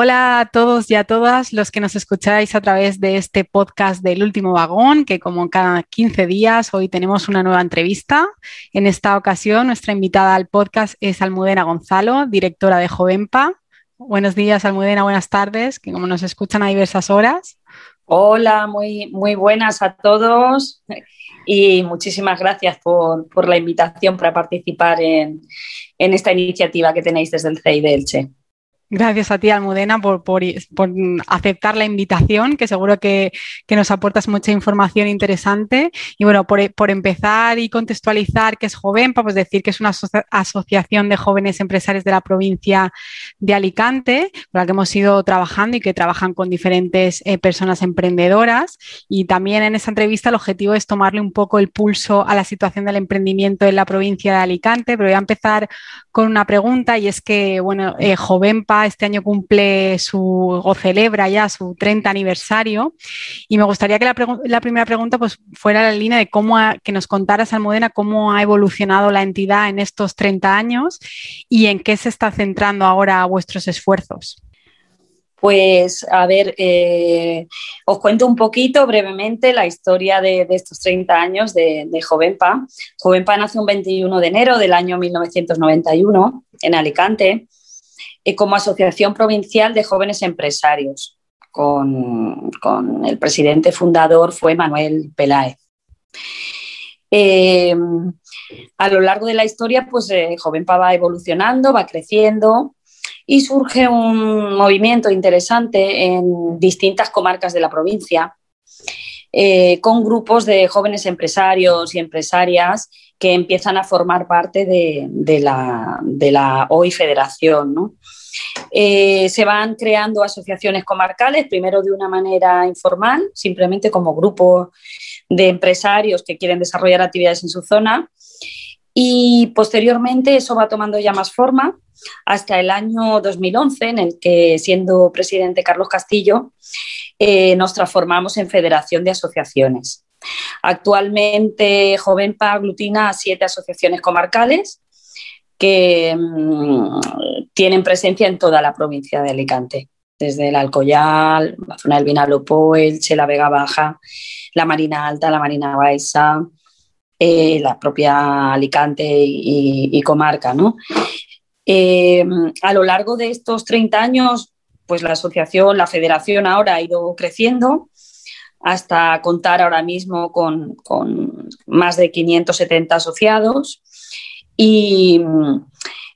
Hola a todos y a todas los que nos escucháis a través de este podcast del último vagón, que como cada 15 días hoy tenemos una nueva entrevista. En esta ocasión nuestra invitada al podcast es Almudena Gonzalo, directora de Jovenpa. Buenos días Almudena, buenas tardes, que como nos escuchan a diversas horas. Hola, muy, muy buenas a todos y muchísimas gracias por, la invitación para participar en, en, esta iniciativa que tenéis desde el CEI de Elche. Gracias a ti, Almudena, por, aceptar la invitación, que seguro que, nos aportas mucha información interesante. Y bueno, por, empezar y contextualizar qué es Jovenpa, pues decir que es una asociación de jóvenes empresarios de la provincia de Alicante, con la que hemos ido trabajando y que trabajan con diferentes eh, personas emprendedoras. Y también en esta entrevista el objetivo es tomarle un poco el pulso a la situación del emprendimiento en la provincia de Alicante. Pero voy a empezar con una pregunta y es que, bueno, eh, Jovenpa este año cumple su o celebra ya su 30 aniversario y me gustaría que la, primera pregunta pues fuera la línea de cómo que nos contaras Almudena cómo ha evolucionado la entidad en estos 30 años y en qué se está centrando ahora vuestros esfuerzos. Pues a ver, eh, os cuento un poquito brevemente la historia de, estos 30 años de, de, Jovenpa. Jovenpa nació un 21 de enero del año 1991 en Alicante eh, como Asociación Provincial de Jóvenes Empresarios. Con, el presidente fundador fue Manuel Peláez. Eh, a lo largo de la historia, pues eh, Jovenpa va evolucionando, va creciendo y surge un movimiento interesante en distintas comarcas de la provincia, con grupos de jóvenes empresarios y empresarias que empiezan a formar parte de, la, de la, hoy federación. ¿no? Eh, se van creando asociaciones comarcales, primero de una manera informal, simplemente como grupo de empresarios que quieren desarrollar actividades en su zona. Y posteriormente eso va tomando ya más forma hasta el año 2011, en el que, siendo presidente Carlos Castillo, eh, nos transformamos en Federación de Asociaciones. Actualmente Jovenpa aglutina a siete asociaciones comarcales que mm, tienen presencia en toda la provincia de Alicante, desde el Alcoyal, la zona del Vinalopó, Elche, la Vega Baja, la Marina Alta, la Marina Baixa, eh, la propia Alicante y, comarca. Eh, a lo largo de estos 30 años, pues la asociación, la federación ahora ha ido creciendo hasta contar ahora mismo con, con más de 570 asociados y,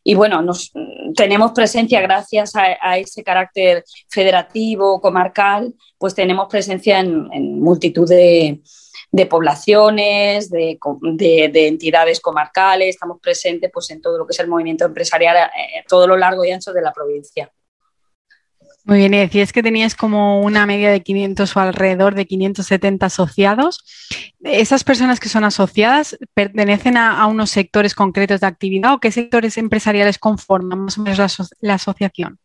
y bueno, nos, tenemos presencia gracias a, ese carácter federativo, comarcal, pues tenemos presencia en, multitud de, poblaciones, de, de, entidades comarcales, estamos presentes pues, en todo lo que es el movimiento empresarial, eh, todo lo largo y ancho de la provincia. Muy bien, y decías que tenías como una media de 500 o alrededor de 570 asociados. ¿Esas personas que son asociadas pertenecen a, unos sectores concretos de actividad o qué sectores empresariales conforman más o menos la, asociación?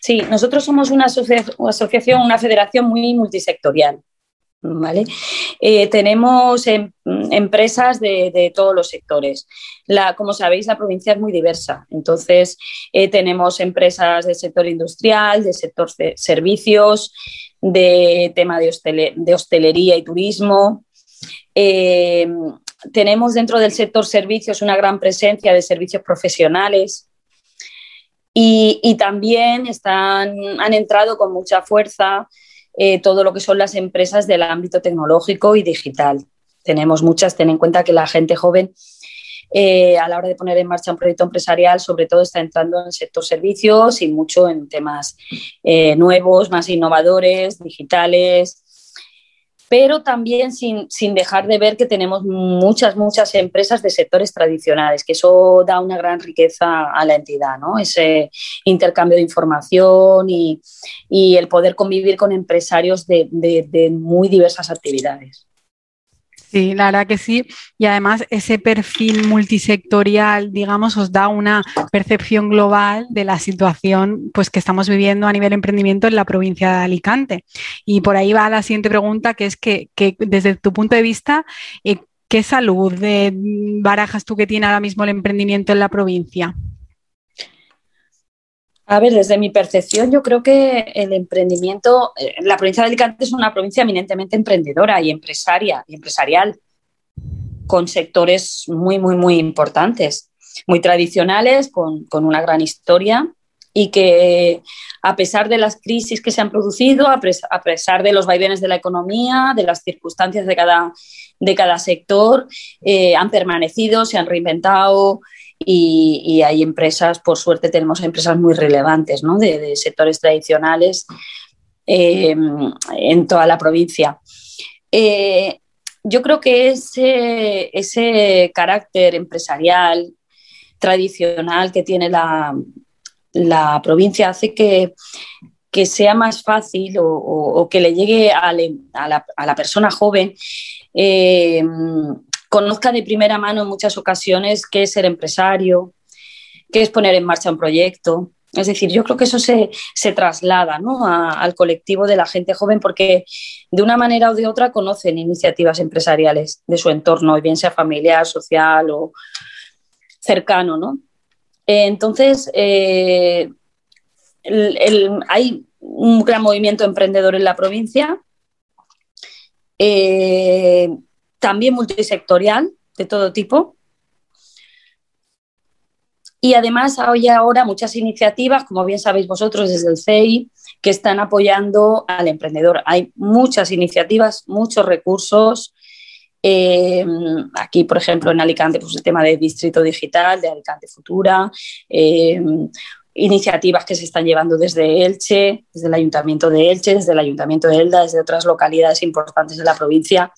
Sí, nosotros somos una asociación, una federación muy multisectorial. ¿vale? Eh, tenemos em, empresas de, todos los sectores. La, como sabéis, la provincia es muy diversa. Entonces, eh, tenemos empresas del sector industrial, del sector de servicios, de tema de, hostelería y turismo. Eh, tenemos dentro del sector servicios una gran presencia de servicios profesionales, y, también están, han entrado con mucha fuerza eh, todo lo que son las empresas del ámbito tecnológico y digital. Tenemos muchas, ten en cuenta que la gente joven eh, a la hora de poner en marcha un proyecto empresarial, sobre todo está entrando en el sector servicios y mucho en temas eh, nuevos, más innovadores, digitales, pero también sin, dejar de ver que tenemos muchas, muchas empresas de sectores tradicionales, que eso da una gran riqueza a la entidad, ¿no? Ese intercambio de información y, el poder convivir con empresarios de, muy diversas actividades. Sí, la verdad que sí. Y además ese perfil multisectorial, digamos, os da una percepción global de la situación pues, que estamos viviendo a nivel emprendimiento en la provincia de Alicante. Y por ahí va la siguiente pregunta, que es que, desde tu punto de vista, eh, ¿qué salud de barajas tú que tiene ahora mismo el emprendimiento en la provincia? A ver, desde mi percepción, yo creo que el emprendimiento, eh, la provincia de Alicante es una provincia eminentemente emprendedora y empresaria y empresarial, con sectores muy, muy, muy importantes, muy tradicionales, con, una gran historia y que a pesar de las crisis que se han producido, a, pesar de los vaivenes de la economía, de las circunstancias de cada, de cada sector, eh, han permanecido, se han reinventado, y, hay empresas, por suerte tenemos empresas muy relevantes ¿no? de, sectores tradicionales eh, en toda la provincia. Eh, yo creo que ese, ese carácter empresarial tradicional que tiene la, la provincia hace que, que, sea más fácil o, que le llegue a, la, a, la, persona joven eh, conozca de primera mano en muchas ocasiones qué es ser empresario, qué es poner en marcha un proyecto. Es decir, yo creo que eso se, traslada al colectivo de la gente joven porque de una manera o de otra conocen iniciativas empresariales de su entorno, bien sea familiar, social o cercano. ¿no? Entonces, eh, hay un gran movimiento emprendedor en la provincia. Eh, también multisectorial de todo tipo. Y además hay ahora muchas iniciativas, como bien sabéis vosotros desde el CEI, que están apoyando al emprendedor. Hay muchas iniciativas, muchos recursos. Eh, aquí, por ejemplo, en Alicante, pues el tema de Distrito Digital, de Alicante Futura, eh, iniciativas que se están llevando desde Elche, desde el Ayuntamiento de Elche, desde el Ayuntamiento de Elda, desde otras localidades importantes de la provincia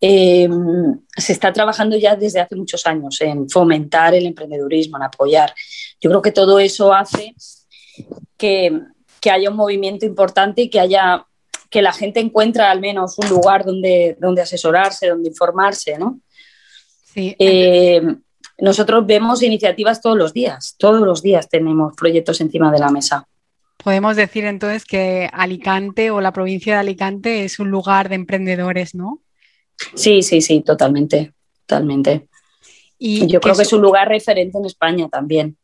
eh, se está trabajando ya desde hace muchos años en fomentar el emprendedurismo, en apoyar. Yo creo que todo eso hace que, haya un movimiento importante y que haya que la gente encuentre al menos un lugar donde, donde asesorarse, donde informarse, ¿no? Eh, nosotros vemos iniciativas todos los días, todos los días tenemos proyectos encima de la mesa. Podemos decir entonces que Alicante o la provincia de Alicante es un lugar de emprendedores, ¿no? Sí, sí, sí, totalmente, totalmente. Y yo creo que es un lugar referente en España también.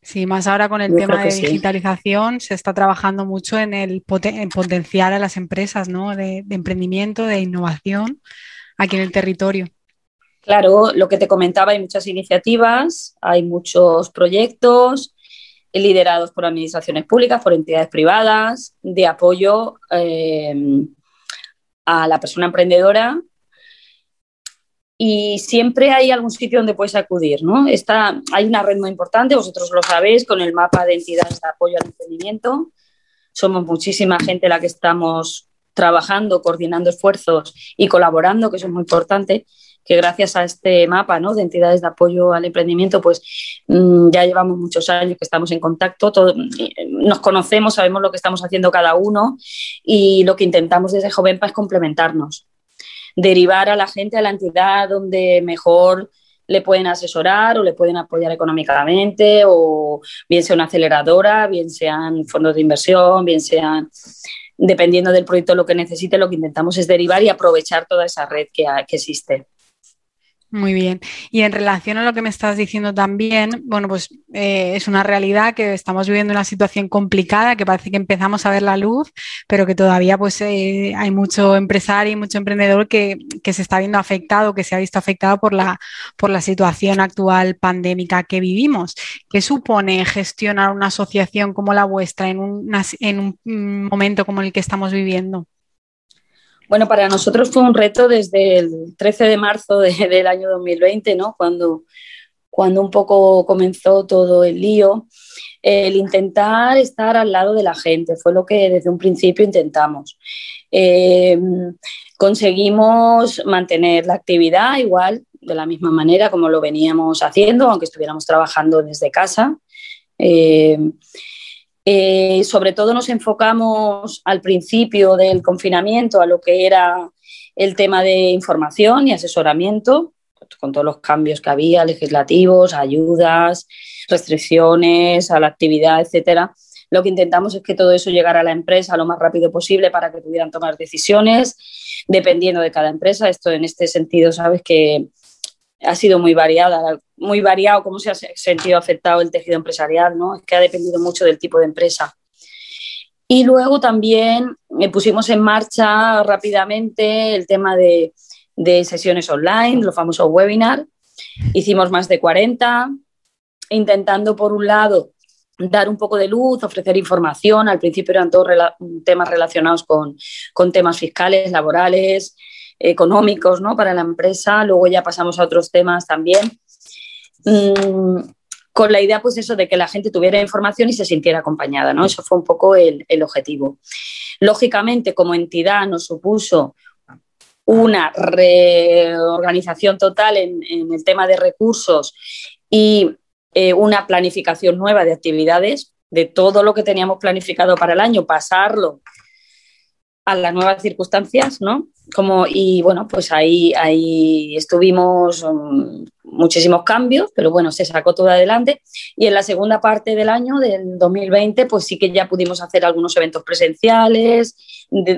Sí, más ahora con el tema de digitalización se está trabajando mucho en el potenciar a las empresas ¿no? de, emprendimiento, de innovación aquí en el territorio. Claro, lo que te comentaba, hay muchas iniciativas, hay muchos proyectos liderados por administraciones públicas, por entidades privadas, de apoyo eh, a la persona emprendedora y siempre hay algún sitio donde puedes acudir, ¿no? Está, hay una red muy importante, vosotros lo sabéis, con el mapa de entidades de apoyo al emprendimiento. Somos muchísima gente la que estamos trabajando, coordinando esfuerzos y colaborando, que eso es muy importante, que gracias a este mapa ¿no? de entidades de apoyo al emprendimiento, pues mm, ya llevamos muchos años que estamos en contacto, nos conocemos, sabemos lo que estamos haciendo cada uno y lo que intentamos desde Jovenpa es complementarnos derivar a la gente a la entidad donde mejor le pueden asesorar o le pueden apoyar económicamente, o bien sea una aceleradora, bien sean fondos de inversión, bien sean, dependiendo del proyecto lo que necesite, lo que intentamos es derivar y aprovechar toda esa red que, que existe. Muy bien. Y en relación a lo que me estás diciendo también, bueno, pues eh, es una realidad que estamos viviendo una situación complicada, que parece que empezamos a ver la luz, pero que todavía pues eh, hay mucho empresario y mucho emprendedor que, se está viendo afectado, que se ha visto afectado por la, por la situación actual pandémica que vivimos. ¿Qué supone gestionar una asociación como la vuestra en, en un mm, momento como el que estamos viviendo? Bueno, para nosotros fue un reto desde el 13 de marzo del año 2020, ¿no? Cuando, cuando un poco comenzó todo el lío, el intentar estar al lado de la gente, fue lo que desde un principio intentamos. Eh, conseguimos mantener la actividad igual, de la misma manera como lo veníamos haciendo, aunque estuviéramos trabajando desde casa. Eh, eh, sobre todo nos enfocamos al principio del confinamiento a lo que era el tema de información y asesoramiento, con todos los cambios que había, legislativos, ayudas, restricciones a la actividad, etcétera. Lo que intentamos es que todo eso llegara a la empresa lo más rápido posible para que pudieran tomar decisiones, dependiendo de cada empresa. Esto en este sentido, sabes que ha sido muy variada, muy variado cómo se ha sentido afectado el tejido empresarial, ¿no? Es que ha dependido mucho del tipo de empresa. Y luego también eh, pusimos en marcha rápidamente el tema de, de sesiones online, los famosos webinars. Hicimos más de 40, intentando por un lado dar un poco de luz, ofrecer información. Al principio eran todos temas relacionados con, con, temas fiscales, laborales, económicos ¿no? para la empresa. Luego ya pasamos a otros temas también. Mm, con la idea, pues eso, de que la gente tuviera información y se sintiera acompañada, ¿no? Eso fue un poco el, el objetivo. Lógicamente, como entidad nos supuso una reorganización total en, en el tema de recursos y eh, una planificación nueva de actividades, de todo lo que teníamos planificado para el año, pasarlo a las nuevas circunstancias, ¿no? Como, y bueno, pues ahí, ahí estuvimos um, muchísimos cambios, pero bueno, se sacó todo adelante. Y en la segunda parte del año, del 2020, pues sí que ya pudimos hacer algunos eventos presenciales,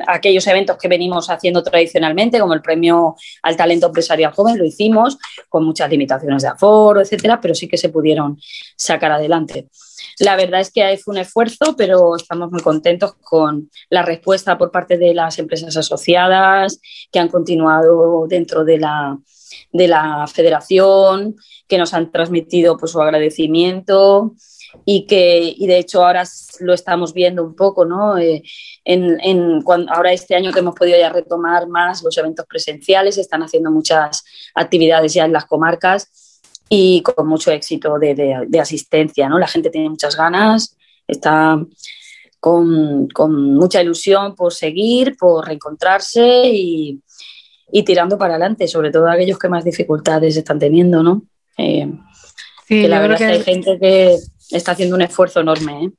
aquellos eventos que venimos haciendo tradicionalmente, como el premio al talento empresarial joven, lo hicimos con muchas limitaciones de aforo, etcétera, pero sí que se pudieron sacar adelante. La verdad es que fue un esfuerzo, pero estamos muy contentos con la respuesta por parte de las empresas asociadas que han continuado dentro de la, de la federación, que nos han transmitido pues, su agradecimiento y que y de hecho ahora lo estamos viendo un poco, ¿no? Eh, en, en ahora este año que hemos podido ya retomar más los eventos presenciales, están haciendo muchas actividades ya en las comarcas y con mucho éxito de, asistencia. ¿no? La gente tiene muchas ganas, está con, mucha ilusión por seguir, por reencontrarse y, tirando para adelante, sobre todo aquellos que más dificultades están teniendo. ¿no? Eh, sí, la verdad que... hay gente que está haciendo un esfuerzo enorme. ¿eh?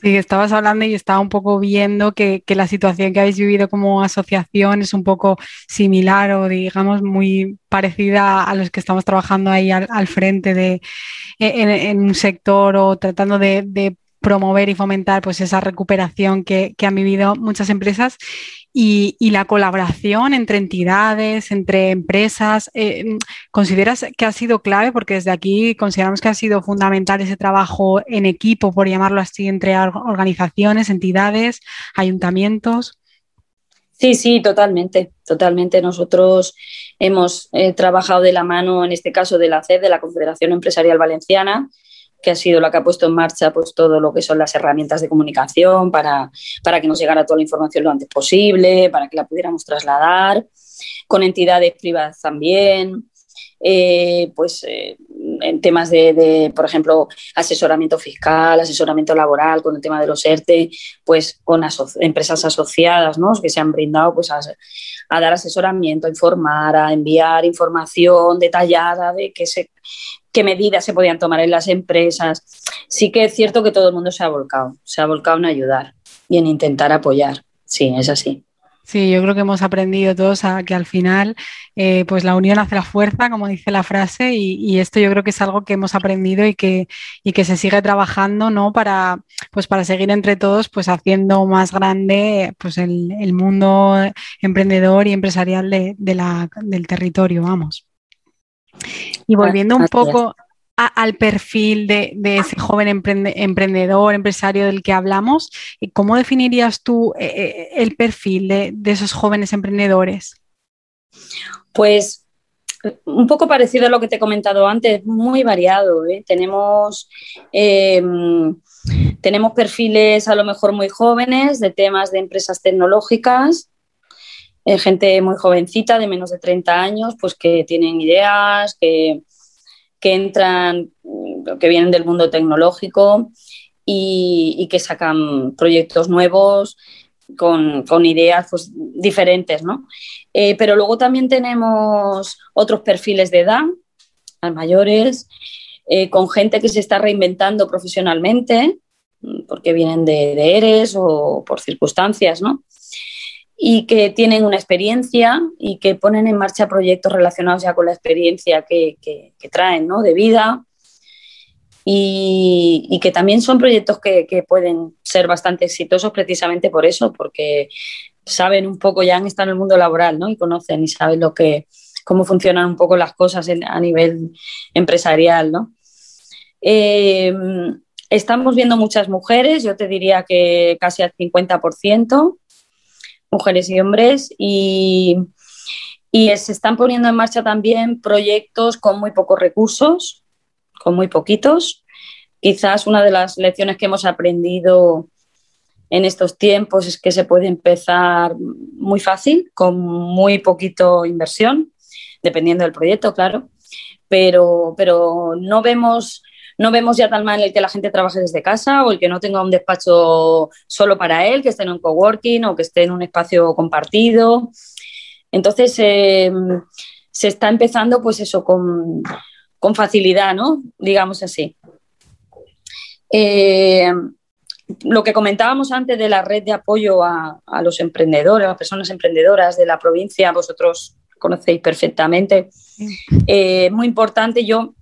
Sí, estabas hablando y estaba un poco viendo que, la situación que habéis vivido como asociación es un poco similar o digamos muy parecida a los que estamos trabajando ahí al, frente de en, un sector o tratando de, promover y fomentar pues esa recuperación que, que han vivido muchas empresas y, la colaboración entre entidades, entre empresas, eh, ¿consideras que ha sido clave? Porque desde aquí consideramos que ha sido fundamental ese trabajo en equipo, por llamarlo así, entre organizaciones, entidades, ayuntamientos. Sí, sí, totalmente, totalmente. Nosotros hemos eh, trabajado de la mano, en este caso de la CED, de la Confederación Empresarial Valenciana, que ha sido la que ha puesto en marcha pues, todo lo que son las herramientas de comunicación para, para que nos llegara toda la información lo antes posible, para que la pudiéramos trasladar, con entidades privadas también, eh, pues eh, en temas de, por ejemplo, asesoramiento fiscal, asesoramiento laboral, con el tema de los ERTE, pues con empresas asociadas, ¿no? Que se han brindado pues a, a, dar asesoramiento, a informar, a enviar información detallada de qué, se, qué medidas se podían tomar en las empresas. Sí que es cierto que todo el mundo se ha volcado, se ha volcado en ayudar y en intentar apoyar. Sí, es así. Sí, yo creo que hemos aprendido todos a que al final eh, pues la unión hace la fuerza, como dice la frase, y, esto yo creo que es algo que hemos aprendido y que, y que se sigue trabajando ¿no? para, pues para seguir entre todos pues haciendo más grande pues el, mundo emprendedor y empresarial de, la, del territorio, vamos. Y volviendo un poco al perfil de, ese joven emprendedor, empresario del que hablamos, ¿cómo definirías tú eh, eh, el perfil de, esos jóvenes emprendedores? Pues un poco parecido a lo que te he comentado antes, muy variado. ¿eh? Tenemos, em, tenemos perfiles a lo mejor muy jóvenes de temas de empresas tecnológicas, gente muy jovencita, de menos de 30 años, pues que tienen ideas, que, que entran, que vienen del mundo tecnológico y, que sacan proyectos nuevos con, ideas pues, diferentes, ¿no? Eh, pero luego también tenemos otros perfiles de edad, mayores, eh, con gente que se está reinventando profesionalmente, porque vienen de ERES o por circunstancias, ¿no? Y que tienen una experiencia y que ponen en marcha proyectos relacionados ya con la experiencia que, traen ¿no? de vida y, que también son proyectos que, pueden ser bastante exitosos precisamente por eso, porque saben un poco, ya han estado en el mundo laboral ¿no? y conocen y saben lo que, cómo funcionan un poco las cosas a nivel empresarial. ¿no? Eh, estamos viendo muchas mujeres, yo te diría que casi al 50%, mujeres y hombres, y, y se están poniendo en marcha también proyectos con muy pocos recursos, con muy poquitos. Quizás una de las lecciones que hemos aprendido en estos tiempos es que se puede empezar muy fácil, con muy poquito inversión, dependiendo del proyecto, claro, pero, pero no vemos no vemos ya tal mal el que la gente trabaje desde casa o el que no tenga un despacho solo para él, que esté en un coworking o que esté en un espacio compartido. Entonces, eh, se está empezando pues eso con, facilidad, ¿no? Digamos así. Eh, lo que comentábamos antes de la red de apoyo a, los emprendedores, a las personas emprendedoras de la provincia, vosotros conocéis perfectamente. Eh, muy importante, yo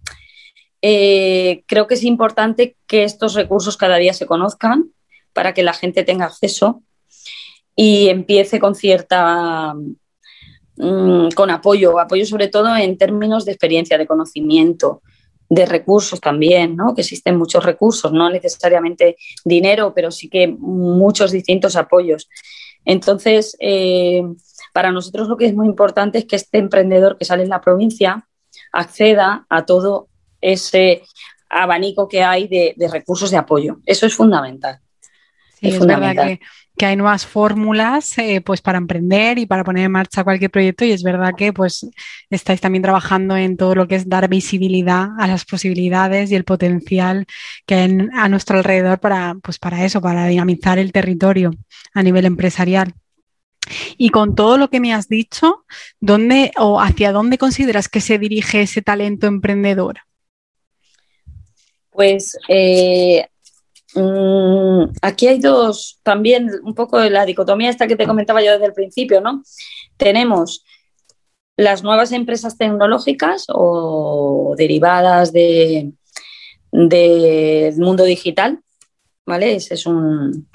eh, creo que es importante que estos recursos cada día se conozcan para que la gente tenga acceso y empiece con cierta mm, con apoyo, apoyo sobre todo en términos de experiencia, de conocimiento, de recursos también, ¿no? que existen muchos recursos, no necesariamente dinero, pero sí que muchos distintos apoyos. Entonces, eh, para nosotros lo que es muy importante es que este emprendedor que sale en la provincia acceda a todo ese abanico que hay de, recursos de apoyo. Eso es fundamental. Sí, es, verdad que, hay nuevas fórmulas eh, pues para emprender y para poner en marcha cualquier proyecto y es verdad que pues estáis también trabajando en todo lo que es dar visibilidad a las posibilidades y el potencial que hay a nuestro alrededor para, pues para eso, para dinamizar el territorio a nivel empresarial. Y con todo lo que me has dicho, ¿dónde o hacia dónde consideras que se dirige ese talento emprendedor? Pues eh, mm, aquí hay dos, también un poco de la dicotomía esta que te comentaba yo desde el principio, ¿no? Tenemos las nuevas empresas tecnológicas o derivadas del mundo digital, ¿vale? Ese es un,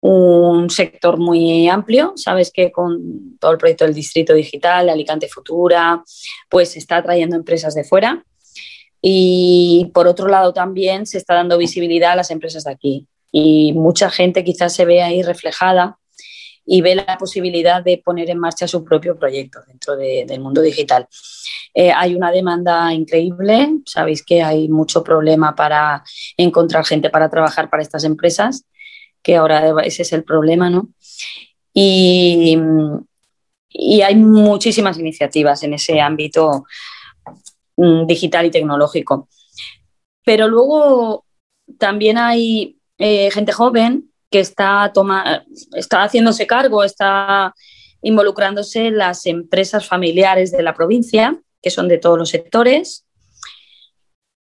un sector muy amplio. Sabes que con todo el proyecto del Distrito Digital, Alicante Futura, pues está atrayendo empresas de fuera. Y por otro lado también se está dando visibilidad a las empresas de aquí. Y mucha gente quizás se ve ahí reflejada y ve la posibilidad de poner en marcha su propio proyecto dentro del mundo digital. Eh, hay una demanda increíble, sabéis que hay mucho problema para encontrar gente para trabajar para estas empresas, que ahora ese es el problema, ¿no? Y, y hay muchísimas iniciativas en ese ámbito digital y tecnológico. Pero luego también hay eh, gente joven que está, toma, está haciéndose cargo, está involucrándose las empresas familiares de la provincia, que son de todos los sectores,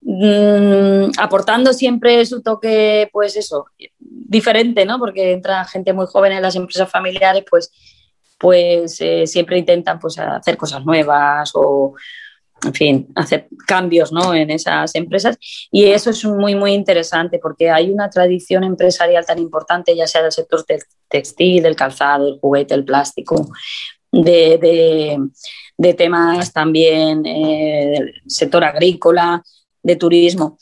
mm, aportando siempre su toque, pues eso, diferente, ¿no? Porque entra gente muy joven en las empresas familiares, pues, pues eh, siempre intentan pues, hacer cosas nuevas o, en fin, hacer cambios ¿no? en esas empresas. Y eso es muy, muy interesante porque hay una tradición empresarial tan importante, ya sea del sector textil, del calzado, el juguete, el plástico, de, temas también eh, del sector agrícola, de turismo.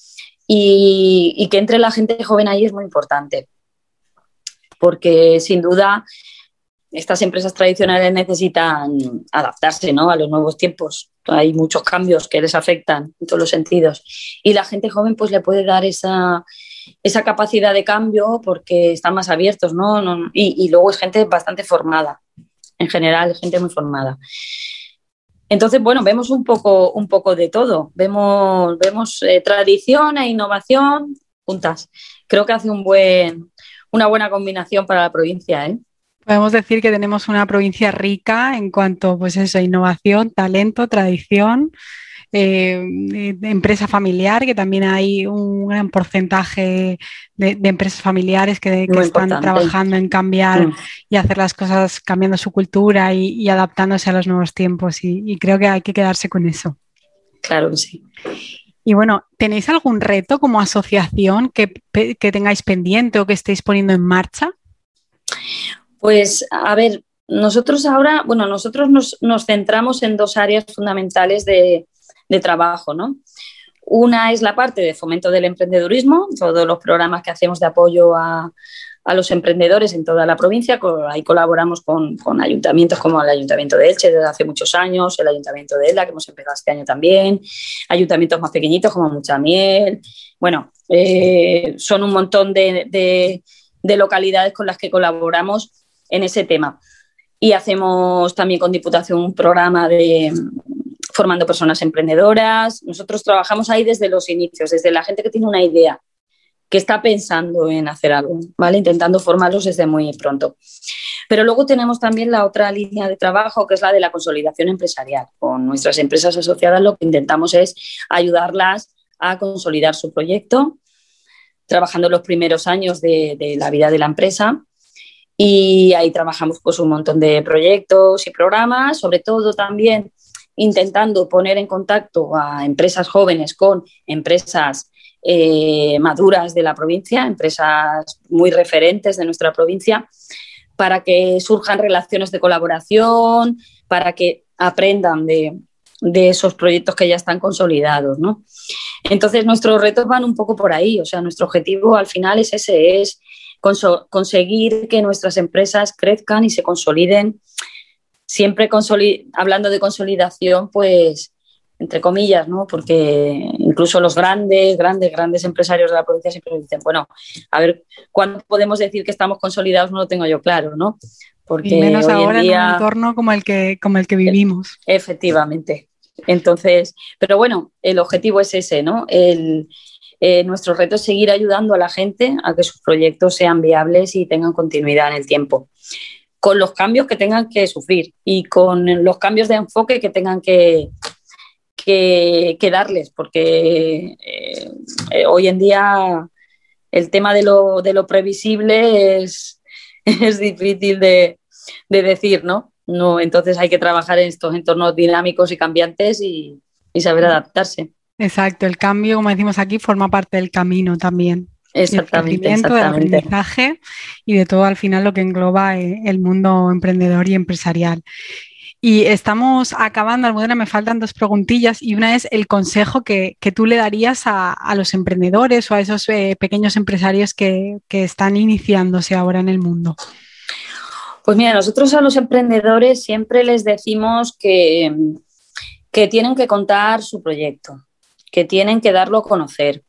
Y, y que entre la gente joven ahí es muy importante porque sin duda estas empresas tradicionales necesitan adaptarse ¿no? a los nuevos tiempos hay muchos cambios que les afectan en todos los sentidos. Y la gente joven pues le puede dar esa, capacidad de cambio porque están más abiertos, ¿no? y, luego es gente bastante formada, en general, gente muy formada. Entonces, bueno, vemos un poco, un poco de todo. Vemos, vemos eh, tradición e innovación juntas. Creo que hace un buen, una buena combinación para la provincia, ¿eh? Podemos decir que tenemos una provincia rica en cuanto pues eso, innovación, talento, tradición de empresa familiar, que también hay un gran porcentaje de, empresas familiares que, están trabajando en cambiar mm. y hacer las cosas cambiando su cultura y, adaptándose a los nuevos tiempos. Y, creo que hay que quedarse con eso. Claro que sí. Y bueno, ¿tenéis algún reto como asociación que, tengáis pendiente o que estéis poniendo en marcha? Pues a ver, nosotros ahora, bueno, nosotros nos, centramos en dos áreas fundamentales de, de, trabajo, ¿no? Una es la parte de fomento del emprendedurismo, todos los programas que hacemos de apoyo a, a los emprendedores en toda la provincia. Ahí colaboramos con, ayuntamientos como el Ayuntamiento de Elche desde hace muchos años, el Ayuntamiento de Elda, que hemos empezado este año también, ayuntamientos más pequeñitos como Muchamiel. Bueno, eh, son un montón de, localidades con las que colaboramos en ese tema. Y hacemos también con Diputación un programa de formando personas emprendedoras. Nosotros trabajamos ahí desde los inicios, desde la gente que tiene una idea, que está pensando en hacer algo, ¿vale? Intentando formarlos desde muy pronto. Pero luego tenemos también la otra línea de trabajo, que es la de la consolidación empresarial. Con nuestras empresas asociadas lo que intentamos es ayudarlas a consolidar su proyecto, trabajando los primeros años de, la vida de la empresa. Y ahí trabajamos pues, un montón de proyectos y programas, sobre todo también intentando poner en contacto a empresas jóvenes con empresas eh, maduras de la provincia, empresas muy referentes de nuestra provincia, para que surjan relaciones de colaboración, para que aprendan de, esos proyectos que ya están consolidados. ¿no? Entonces, nuestros retos van un poco por ahí, o sea, nuestro objetivo al final es ese, es conseguir que nuestras empresas crezcan y se consoliden. Siempre hablando de consolidación, pues entre comillas, ¿no? Porque incluso los grandes, grandes, grandes empresarios de la provincia siempre dicen, bueno, a ver, ¿cuándo podemos decir que estamos consolidados? No lo tengo yo claro, ¿no? Porque menos ahora en, un entorno como el que, como el que vivimos. Efectivamente. Entonces, pero bueno, el objetivo es ese, ¿no? El, eh, nuestro reto es seguir ayudando a la gente a que sus proyectos sean viables y tengan continuidad en el tiempo con los cambios que tengan que sufrir y con los cambios de enfoque que tengan que, que, darles, porque eh, eh, hoy en día el tema de lo, de lo previsible es, es difícil de, decir, ¿no? ¿no? Entonces hay que trabajar en estos entornos dinámicos y cambiantes y, saber adaptarse. Exacto, el cambio, como decimos aquí, forma parte del camino también. Exactamente, del aprendizaje y de todo al final lo que engloba eh, el mundo emprendedor y empresarial. Y estamos acabando, Almudena, me faltan dos preguntillas y una es el consejo que, tú le darías a, los emprendedores o a esos eh, pequeños empresarios que, están iniciándose ahora en el mundo. Pues mira, nosotros a los emprendedores siempre les decimos que, que tienen que contar su proyecto, que tienen que darlo a conocer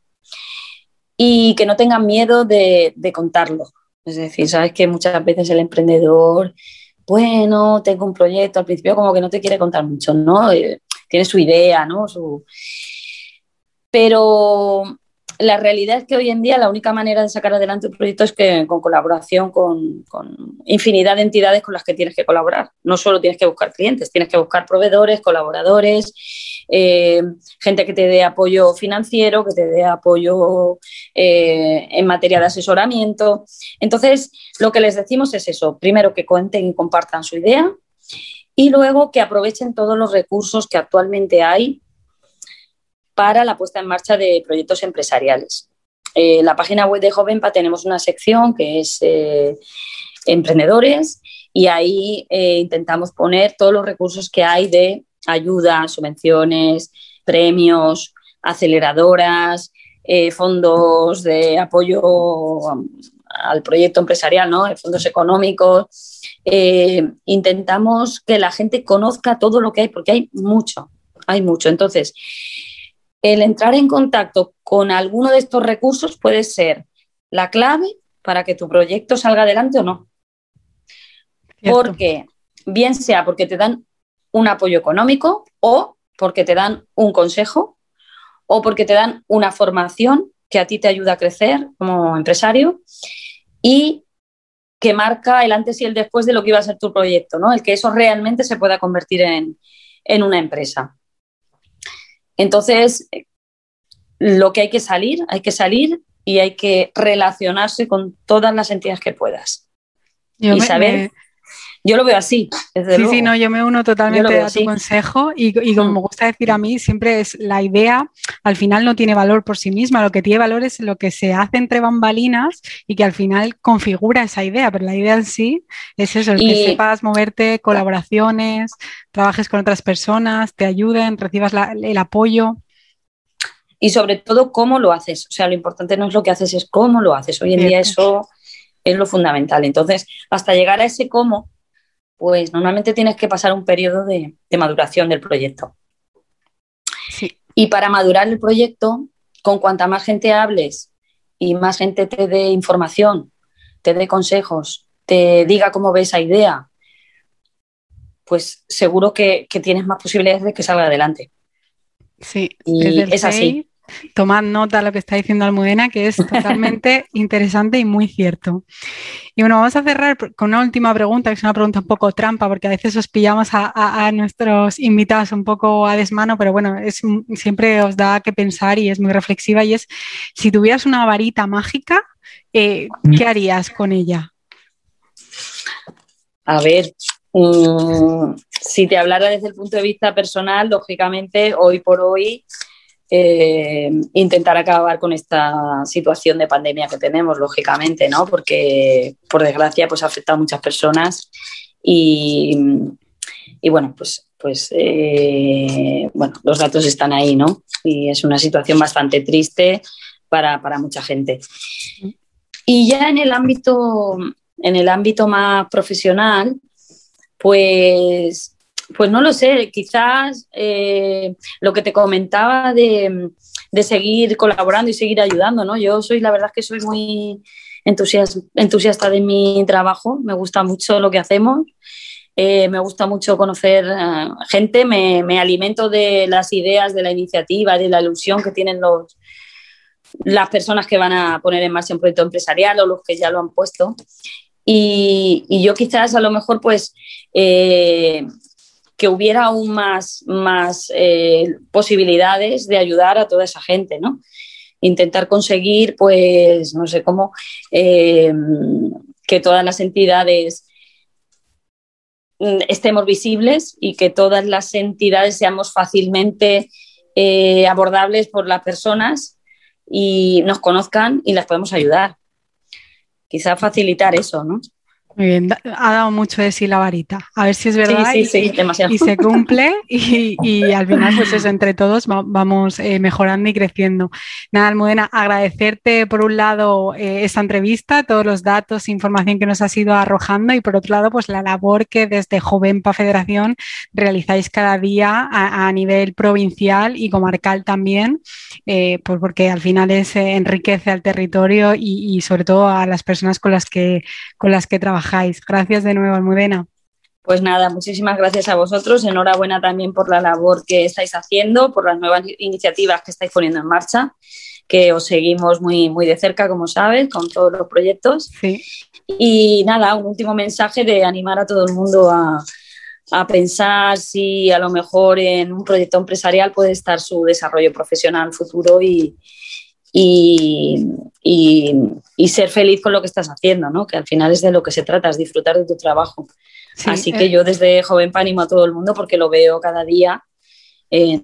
y que no tengan miedo de, de contarlo. Es decir, sabes que muchas veces el emprendedor bueno, tengo un proyecto, al principio como que no te quiere contar mucho, ¿no? Eh, tiene su idea, ¿no? Su... Pero la realidad es que hoy en día la única manera de sacar adelante un proyecto es que con colaboración con, con, infinidad de entidades con las que tienes que colaborar. No solo tienes que buscar clientes, tienes que buscar proveedores, colaboradores, eh, gente que te dé apoyo financiero, que te dé apoyo eh, en materia de asesoramiento. Entonces, lo que les decimos es eso, primero que cuenten y compartan su idea y luego que aprovechen todos los recursos que actualmente hay para la puesta en marcha de proyectos empresariales. En eh, la página web de Jovenpa tenemos una sección que es emprendedores y ahí intentamos poner todos los recursos que hay de ayudas, subvenciones, premios, aceleradoras, eh, fondos de apoyo al proyecto empresarial, ¿no? fondos económicos. Eh, intentamos que la gente conozca todo lo que hay, porque hay mucho, hay mucho. Entonces, el entrar en contacto con alguno de estos recursos puede ser la clave para que tu proyecto salga adelante o no. Porque, bien sea porque te dan un apoyo económico o porque te dan un consejo o porque te dan una formación que a ti te ayuda a crecer como empresario y que marca el antes y el después de lo que iba a ser tu proyecto, ¿no? El que eso realmente se pueda convertir en, una empresa. Entonces, lo que hay que salir, hay que salir y hay que relacionarse con todas las entidades que puedas. y saber yo lo veo así. sí, sí, no, yo me uno totalmente a tu consejo y, como mm. me gusta decir a mí, siempre es la idea, al final no tiene valor por sí misma, lo que tiene valor es lo que se hace entre bambalinas y que al final configura esa idea, pero la idea en sí es eso, el que sepas moverte, colaboraciones, trabajes con otras personas, te ayuden, recibas el apoyo y sobre todo cómo lo haces. O sea, lo importante no es lo que haces, es cómo lo haces. Hoy en día eso es lo fundamental. Entonces, hasta llegar a ese cómo, pues normalmente tienes que pasar un periodo de, maduración del proyecto. Y para madurar el proyecto, con cuanta más gente hables y más gente te dé información, te dé consejos, te diga cómo ve esa idea, pues seguro que, tienes más posibilidades de que salga adelante. Sí, y es así. Tomad nota de lo que está diciendo Almudena, que es totalmente interesante y muy cierto. Y bueno, vamos a cerrar con una última pregunta, que es una pregunta un poco trampa, porque a veces os pillamos a, nuestros invitados un poco a desmano, pero bueno, es, siempre os da que pensar y es muy reflexiva, y es, si tuvieras una varita mágica, eh, ¿qué harías con ella? A ver, mm, si te hablara desde el punto de vista personal, lógicamente, hoy por hoy eh, intentar acabar con esta situación de pandemia que tenemos, lógicamente, ¿no? Porque, por desgracia, pues ha afectado a muchas personas y, bueno, pues, pues eh, bueno, los datos están ahí, ¿no? Y es una situación bastante triste para, para mucha gente. Y ya en el ámbito, en el ámbito más profesional, pues pues no lo sé, quizás eh, lo que te comentaba de, seguir colaborando y seguir ayudando, ¿no? Yo soy, la verdad es que soy muy entusiasta, de mi trabajo, me gusta mucho lo que hacemos, eh, me gusta mucho conocer eh, gente, me, alimento de las ideas, de la iniciativa, de la ilusión que tienen los, las personas que van a poner en marcha un proyecto empresarial o los que ya lo han puesto. Y, yo quizás a lo mejor pues que hubiera aún más, más eh, posibilidades de ayudar a toda esa gente, ¿no? Intentar conseguir, pues, no sé cómo, eh, que todas las entidades mm, estemos visibles y que todas las entidades seamos fácilmente eh, abordables por las personas y nos conozcan y las podemos ayudar. Quizá facilitar eso, ¿no? Muy bien, ha dado mucho de sí la varita. A ver si es verdad y, se cumple y, al final, pues eso, entre todos vamos eh, mejorando y creciendo. Nada, Almudena, agradecerte por un lado eh, esta entrevista, todos los datos e información que nos has ido arrojando y por otro lado, pues la labor que desde Jovenpa Federación realizáis cada día a, nivel provincial y comarcal también, eh, pues porque al final es enriquece al territorio y, y, sobre todo a las personas con las que, con las que trabajáis Gracias de nuevo, Almudena. Pues nada, muchísimas gracias a vosotros. Enhorabuena también por la labor que estáis haciendo, por las nuevas iniciativas que estáis poniendo en marcha, que os seguimos muy, muy de cerca, como sabes, con todos los proyectos. Y nada, un último mensaje de animar a todo el mundo a, a pensar si a lo mejor en un proyecto empresarial puede estar su desarrollo profesional futuro y, y, ser feliz con lo que estás haciendo, ¿no? que al final es de lo que se trata, es disfrutar de tu trabajo. Así que eh. yo desde joven animo a todo el mundo porque lo veo cada día en,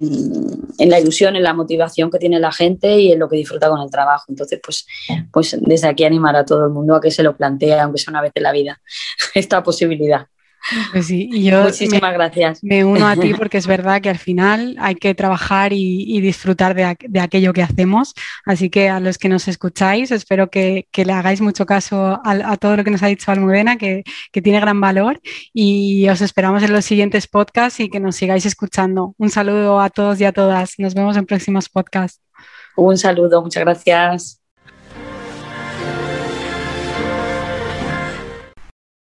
la ilusión, en la motivación que tiene la gente y en lo que disfruta con el trabajo. Entonces, pues, pues desde aquí animar a todo el mundo a que se lo plantee, aunque sea una vez en la vida, esta posibilidad. Pues sí, y yo Muchísimas gracias. Me uno a ti porque es verdad que al final hay que trabajar y, disfrutar de, aquello que hacemos. Así que a los que nos escucháis, espero que, le hagáis mucho caso a, todo lo que nos ha dicho Almudena, que, que tiene gran valor. Y os esperamos en los siguientes podcasts y que nos sigáis escuchando. Un saludo a todos y a todas. Nos vemos en próximos podcasts. Un saludo, muchas gracias.